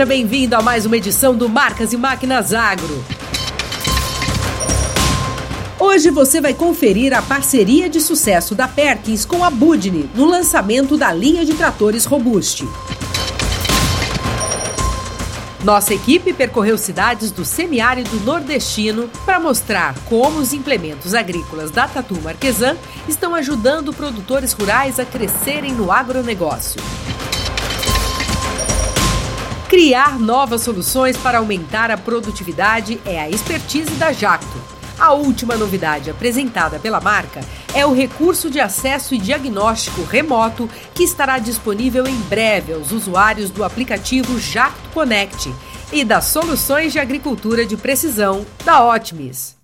Seja bem-vindo a mais uma edição do Marcas e Máquinas Agro. Hoje você vai conferir a parceria de sucesso da Perkins com a Budni no lançamento da linha de tratores Robuste. Nossa equipe percorreu cidades do semiárido nordestino para mostrar como os implementos agrícolas da Tatu Marquesan estão ajudando produtores rurais a crescerem no agronegócio. Criar novas soluções para aumentar a produtividade é a expertise da Jacto. A última novidade apresentada pela marca é o recurso de acesso e diagnóstico remoto que estará disponível em breve aos usuários do aplicativo Jacto Connect e das soluções de agricultura de precisão da Optimis.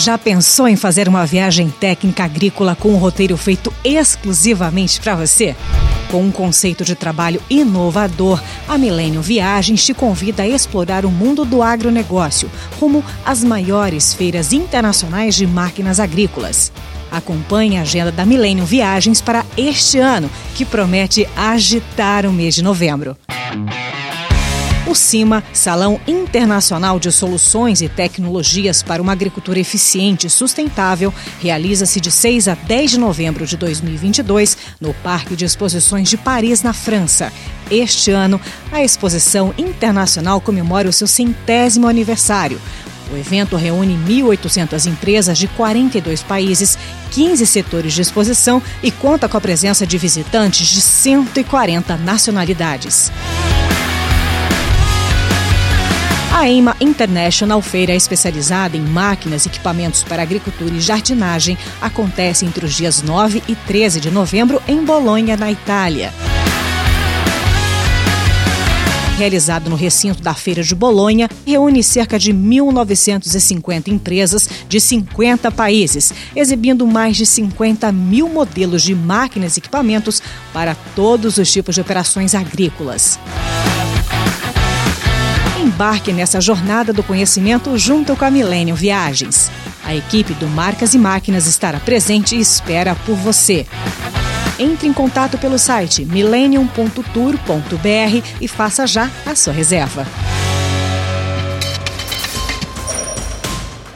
Já pensou em fazer uma viagem técnica agrícola com um roteiro feito exclusivamente para você? Com um conceito de trabalho inovador, a Milênio Viagens te convida a explorar o mundo do agronegócio, rumo às maiores feiras internacionais de máquinas agrícolas. Acompanhe a agenda da Milênio Viagens para este ano, que promete agitar o mês de novembro. O CIMA, Salão Internacional de Soluções e Tecnologias para uma Agricultura Eficiente e Sustentável, realiza-se de 6 a 10 de novembro de 2022 no Parque de Exposições de Paris, na França. Este ano, a exposição internacional comemora o seu centésimo aniversário. O evento reúne 1.800 empresas de 42 países, 15 setores de exposição e conta com a presença de visitantes de 140 nacionalidades. A EIMA International, feira especializada em máquinas e equipamentos para agricultura e jardinagem, acontece entre os dias 9 e 13 de novembro em Bolonha, na Itália. Realizado no recinto da Feira de Bolonha, reúne cerca de 1.950 empresas de 50 países, exibindo mais de 50 mil modelos de máquinas e equipamentos para todos os tipos de operações agrícolas. Embarque nessa jornada do conhecimento junto com a Millennium Viagens. A equipe do Marcas e Máquinas estará presente e espera por você. Entre em contato pelo site millennium.tour.br e faça já a sua reserva.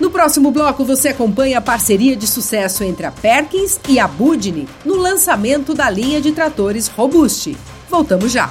No próximo bloco, você acompanha a parceria de sucesso entre a Perkins e a Budni no lançamento da linha de tratores Robuste. Voltamos já.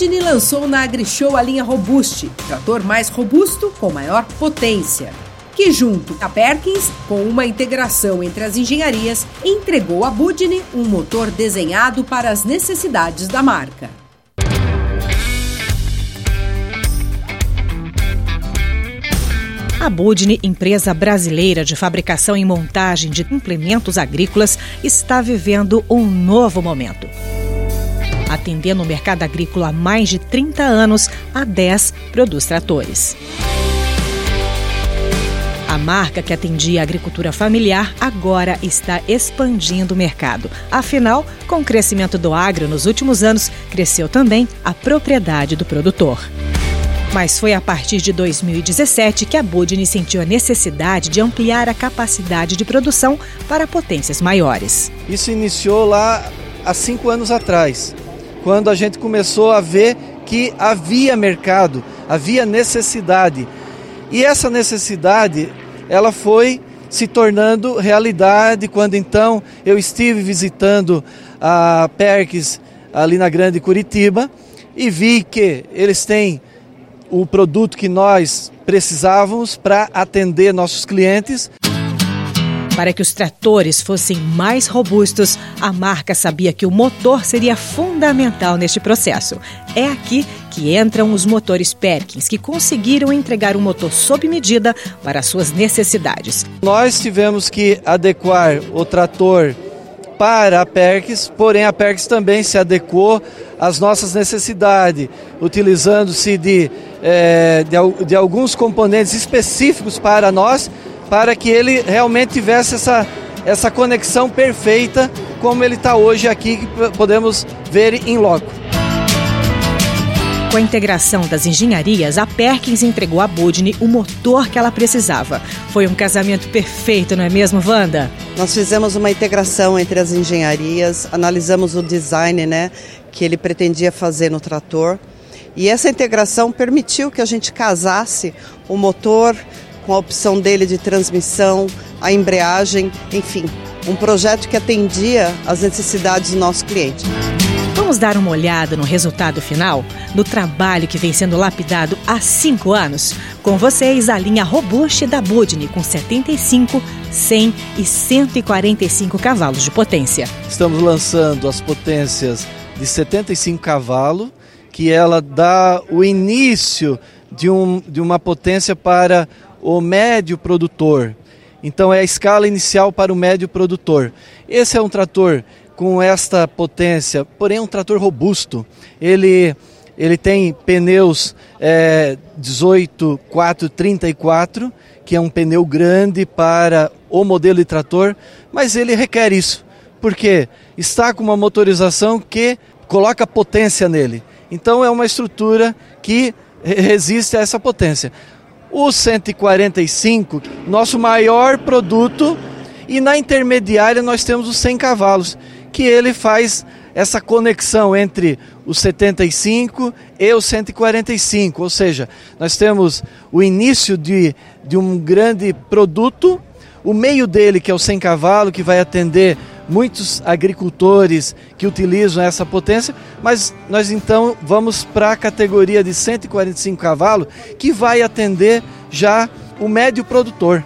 Budini lançou na AgriShow a linha Robuste, trator mais robusto com maior potência, que junto a Perkins, com uma integração entre as engenharias, entregou a Budini um motor desenhado para as necessidades da marca. A Budni, empresa brasileira de fabricação e montagem de implementos agrícolas, está vivendo um novo momento. Atendendo o mercado agrícola há mais de 30 anos, a 10 produz tratores. A marca que atendia a agricultura familiar agora está expandindo o mercado. Afinal, com o crescimento do agro nos últimos anos, cresceu também a propriedade do produtor. Mas foi a partir de 2017 que a Budini sentiu a necessidade de ampliar a capacidade de produção para potências maiores. Isso iniciou lá há cinco anos atrás, quando a gente começou a ver que havia mercado, havia necessidade. E essa necessidade, ela foi se tornando realidade quando então eu estive visitando a Perks ali na Grande Curitiba e vi que eles têm o produto que nós precisávamos para atender nossos clientes. Para que os tratores fossem mais robustos, a marca sabia que o motor seria fundamental neste processo. É aqui que entram os motores Perkins, que conseguiram entregar um motor sob medida para suas necessidades. Nós tivemos que adequar o trator para a Perks, porém a Perks também se adequou às nossas necessidades, utilizando-se de, é, de, de alguns componentes específicos para nós, para que ele realmente tivesse essa, essa conexão perfeita, como ele está hoje aqui, que podemos ver em loco. Com a integração das engenharias, a Perkins entregou a Budni o motor que ela precisava. Foi um casamento perfeito, não é mesmo, Wanda? Nós fizemos uma integração entre as engenharias, analisamos o design né, que ele pretendia fazer no trator. E essa integração permitiu que a gente casasse o motor com a opção dele de transmissão, a embreagem, enfim, um projeto que atendia às necessidades do nosso cliente. Vamos dar uma olhada no resultado final do trabalho que vem sendo lapidado há cinco anos. Com vocês, a linha Robuste da Budni, com 75, 100 e 145 cavalos de potência. Estamos lançando as potências de 75 cavalos, que ela dá o início de, um, de uma potência para o médio produtor. Então é a escala inicial para o médio produtor. Esse é um trator com esta potência, porém é um trator robusto. Ele, ele tem pneus é, 18 434, que é um pneu grande para o modelo de trator, mas ele requer isso, porque está com uma motorização que coloca potência nele. Então é uma estrutura que resiste a essa potência. O 145, nosso maior produto, e na intermediária nós temos os 100 cavalos, que ele faz essa conexão entre o 75 e o 145, ou seja, nós temos o início de, de um grande produto, o meio dele, que é o 100 cavalo, que vai atender muitos agricultores que utilizam essa potência, mas nós então vamos para a categoria de 145 cavalos, que vai atender já o médio produtor.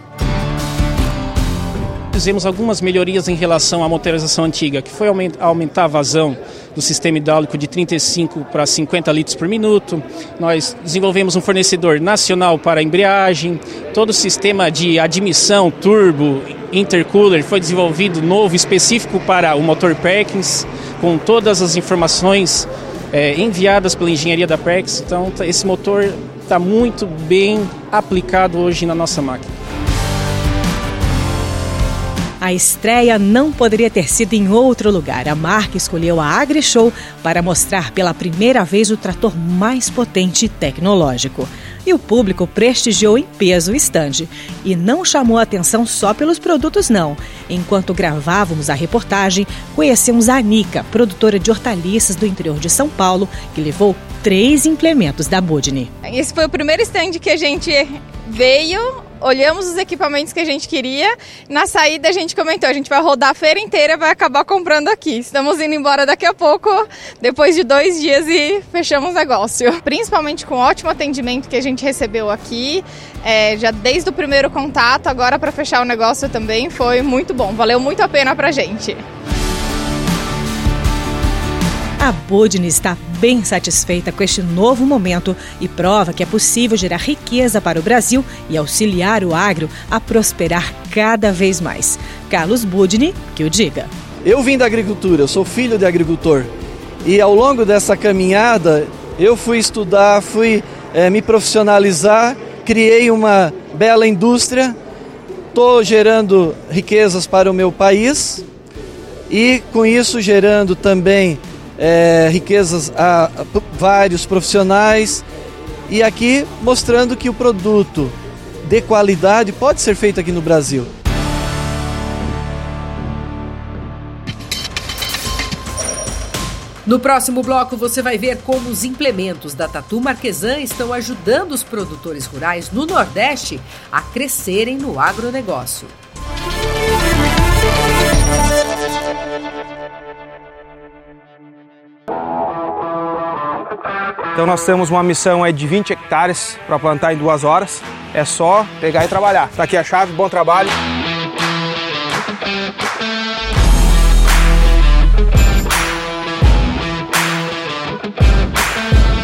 Fizemos algumas melhorias em relação à motorização antiga, que foi aumentar a vazão do sistema hidráulico de 35 para 50 litros por minuto. Nós desenvolvemos um fornecedor nacional para embreagem, todo o sistema de admissão, turbo, intercooler foi desenvolvido novo, específico para o motor Perkins, com todas as informações é, enviadas pela engenharia da Perkins. Então, esse motor está muito bem aplicado hoje na nossa máquina. A estreia não poderia ter sido em outro lugar. A marca escolheu a AgriShow para mostrar pela primeira vez o trator mais potente e tecnológico. E o público prestigiou em peso o estande. E não chamou atenção só pelos produtos, não. Enquanto gravávamos a reportagem, conhecemos a Anica, produtora de hortaliças do interior de São Paulo, que levou três implementos da Budney. Esse foi o primeiro stand que a gente veio olhamos os equipamentos que a gente queria. Na saída a gente comentou, a gente vai rodar a feira inteira, vai acabar comprando aqui. Estamos indo embora daqui a pouco, depois de dois dias e fechamos o negócio. Principalmente com o ótimo atendimento que a gente recebeu aqui, é, já desde o primeiro contato, agora para fechar o negócio também foi muito bom. Valeu muito a pena para gente. A Budni está bem satisfeita com este novo momento e prova que é possível gerar riqueza para o Brasil e auxiliar o agro a prosperar cada vez mais. Carlos Budni, que o diga. Eu vim da agricultura, eu sou filho de agricultor e ao longo dessa caminhada eu fui estudar, fui é, me profissionalizar, criei uma bela indústria, estou gerando riquezas para o meu país e com isso gerando também é, riquezas a, a vários profissionais e aqui mostrando que o produto de qualidade pode ser feito aqui no Brasil. No próximo bloco você vai ver como os implementos da Tatu Marquesan estão ajudando os produtores rurais no Nordeste a crescerem no agronegócio. Então nós temos uma missão aí de 20 hectares para plantar em duas horas. É só pegar e trabalhar. Tá aqui a chave, bom trabalho.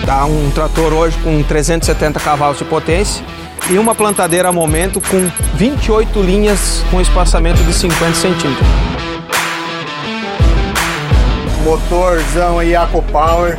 Tá um trator hoje com 370 cavalos de potência e uma plantadeira a momento com 28 linhas com espaçamento de 50 centímetros. Motorzão aí Power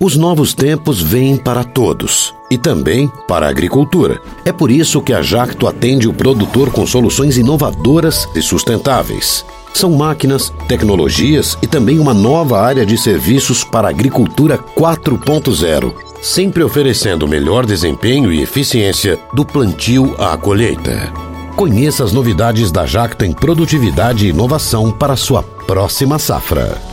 Os novos tempos vêm para todos e também para a agricultura. É por isso que a Jacto atende o produtor com soluções inovadoras e sustentáveis. São máquinas, tecnologias e também uma nova área de serviços para a agricultura 4.0, sempre oferecendo melhor desempenho e eficiência do plantio à colheita. Conheça as novidades da Jacto em produtividade e inovação para sua próxima safra.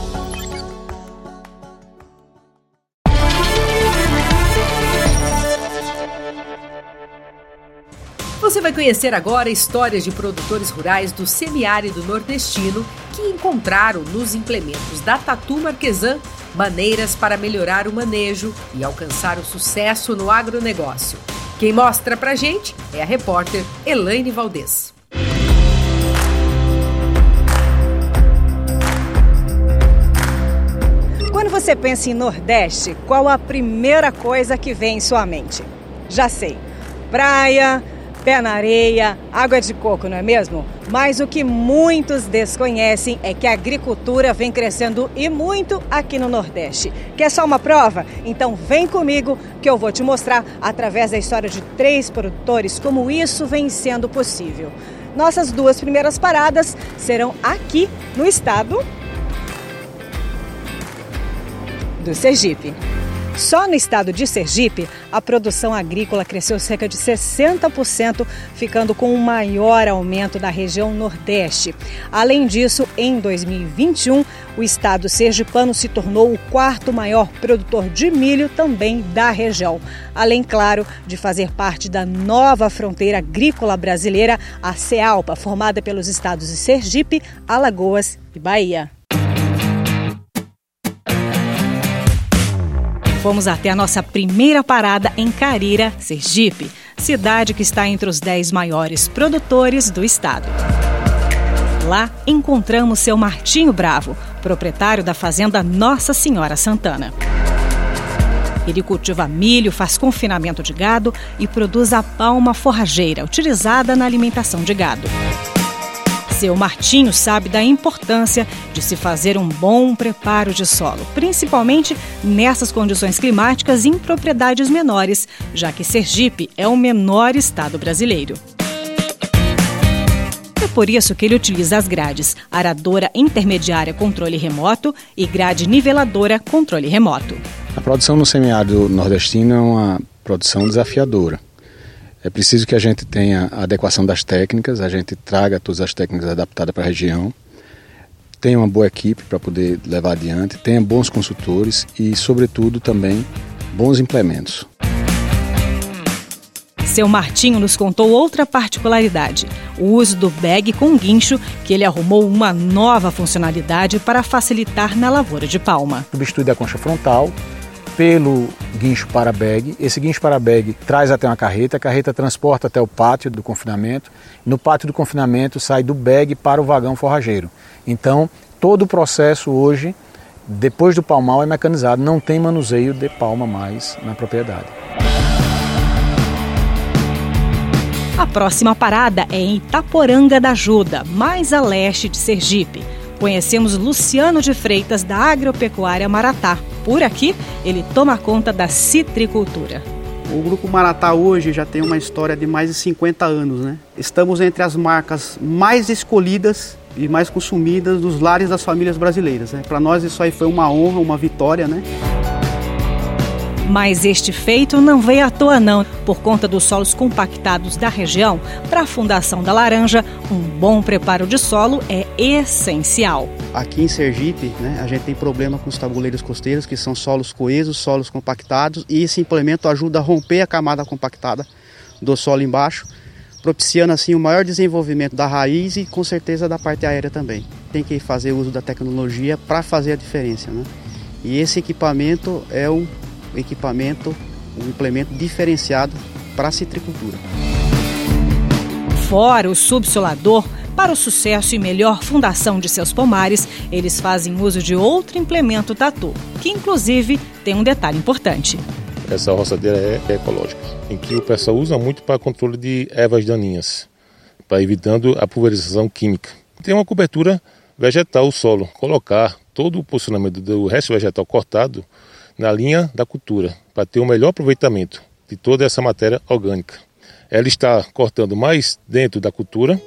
Conhecer agora histórias de produtores rurais do semiárido nordestino que encontraram nos implementos da Tatu Marquesan maneiras para melhorar o manejo e alcançar o sucesso no agronegócio. Quem mostra pra gente é a repórter Elaine Valdez. Quando você pensa em Nordeste, qual a primeira coisa que vem em sua mente? Já sei. Praia, pé na areia, água de coco, não é mesmo? Mas o que muitos desconhecem é que a agricultura vem crescendo e muito aqui no Nordeste. Quer só uma prova? Então vem comigo que eu vou te mostrar através da história de três produtores como isso vem sendo possível. Nossas duas primeiras paradas serão aqui no estado do Sergipe. Só no estado de Sergipe, a produção agrícola cresceu cerca de 60%, ficando com o maior aumento da região Nordeste. Além disso, em 2021, o estado sergipano se tornou o quarto maior produtor de milho também da região. Além, claro, de fazer parte da nova fronteira agrícola brasileira, a CEALPA, formada pelos estados de Sergipe, Alagoas e Bahia. Fomos até a nossa primeira parada em Carira, Sergipe, cidade que está entre os 10 maiores produtores do estado. Lá encontramos seu Martinho Bravo, proprietário da fazenda Nossa Senhora Santana. Ele cultiva milho, faz confinamento de gado e produz a palma forrageira, utilizada na alimentação de gado. Seu Martinho sabe da importância de se fazer um bom preparo de solo, principalmente nessas condições climáticas em propriedades menores, já que Sergipe é o menor estado brasileiro. É por isso que ele utiliza as grades aradora intermediária controle remoto e grade niveladora controle remoto. A produção no semiárido nordestino é uma produção desafiadora. É preciso que a gente tenha a adequação das técnicas, a gente traga todas as técnicas adaptadas para a região, tenha uma boa equipe para poder levar adiante, tenha bons consultores e, sobretudo, também bons implementos. Seu Martinho nos contou outra particularidade: o uso do bag com guincho, que ele arrumou uma nova funcionalidade para facilitar na lavoura de palma. Substitui a concha frontal, pelo guincho para bag. Esse guincho para bag traz até uma carreta, a carreta transporta até o pátio do confinamento. No pátio do confinamento sai do bag para o vagão forrageiro. Então, todo o processo hoje, depois do palmal, é mecanizado, não tem manuseio de palma mais na propriedade. A próxima parada é em Itaporanga da Ajuda, mais a leste de Sergipe. Conhecemos Luciano de Freitas, da Agropecuária Maratá. Por aqui, ele toma conta da citricultura. O Grupo Maratá hoje já tem uma história de mais de 50 anos, né? Estamos entre as marcas mais escolhidas e mais consumidas dos lares das famílias brasileiras. Né? Para nós isso aí foi uma honra, uma vitória, né? Mas este feito não veio à toa não. Por conta dos solos compactados da região, para a fundação da laranja, um bom preparo de solo é essencial. Aqui em Sergipe, né, a gente tem problema com os tabuleiros costeiros, que são solos coesos, solos compactados, e esse implemento ajuda a romper a camada compactada do solo embaixo, propiciando assim o maior desenvolvimento da raiz e com certeza da parte aérea também. Tem que fazer uso da tecnologia para fazer a diferença. Né? E esse equipamento é um equipamento, um implemento diferenciado para a citricultura. Fora o subsolador, para o sucesso e melhor fundação de seus pomares, eles fazem uso de outro implemento tatu, que inclusive tem um detalhe importante. Essa roçadeira é ecológica, em que o pessoal usa muito para controle de ervas daninhas, para evitando a pulverização química. Tem uma cobertura vegetal o solo, colocar todo o posicionamento do resto vegetal cortado na linha da cultura, para ter o melhor aproveitamento de toda essa matéria orgânica. Ela está cortando mais dentro da cultura,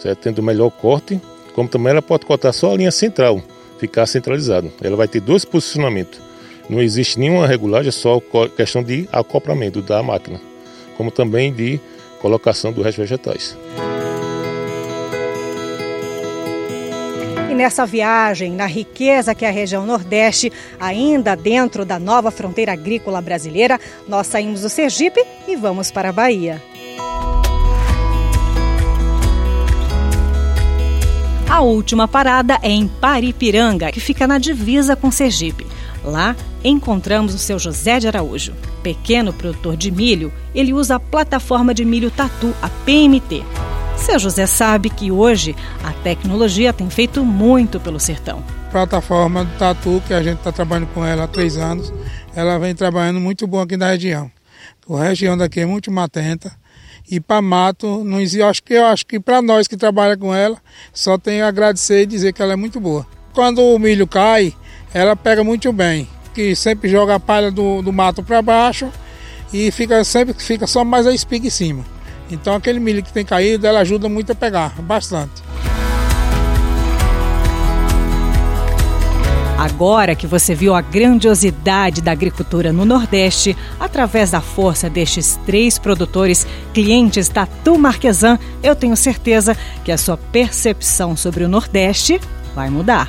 certo? tendo o melhor corte, como também ela pode cortar só a linha central, ficar centralizado. Ela vai ter dois posicionamentos. Não existe nenhuma regulagem, é só questão de acoplamento da máquina, como também de colocação do resto vegetais. Nessa viagem, na riqueza que é a região Nordeste, ainda dentro da nova fronteira agrícola brasileira, nós saímos do Sergipe e vamos para a Bahia. A última parada é em Paripiranga, que fica na divisa com Sergipe. Lá encontramos o seu José de Araújo. Pequeno produtor de milho, ele usa a plataforma de milho Tatu, a PMT. Seu José sabe que hoje a tecnologia tem feito muito pelo sertão. A plataforma do Tatu, que a gente está trabalhando com ela há três anos, ela vem trabalhando muito bom aqui na região. A região daqui é muito matenta e para mato, não existe, acho que eu acho que para nós que trabalhamos com ela, só tem a agradecer e dizer que ela é muito boa. Quando o milho cai, ela pega muito bem, que sempre joga a palha do, do mato para baixo e fica sempre fica só mais a espiga em cima. Então aquele milho que tem caído, ela ajuda muito a pegar, bastante. Agora que você viu a grandiosidade da agricultura no Nordeste, através da força destes três produtores, clientes Tatu Marquesan, eu tenho certeza que a sua percepção sobre o Nordeste vai mudar.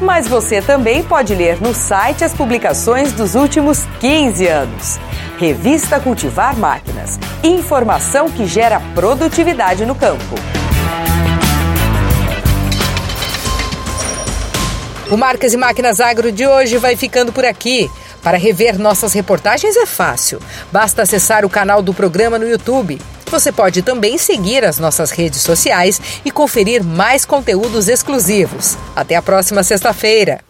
Mas você também pode ler no site as publicações dos últimos 15 anos. Revista Cultivar Máquinas. Informação que gera produtividade no campo. O Marcas e Máquinas Agro de hoje vai ficando por aqui. Para rever nossas reportagens é fácil. Basta acessar o canal do programa no YouTube. Você pode também seguir as nossas redes sociais e conferir mais conteúdos exclusivos. Até a próxima sexta-feira.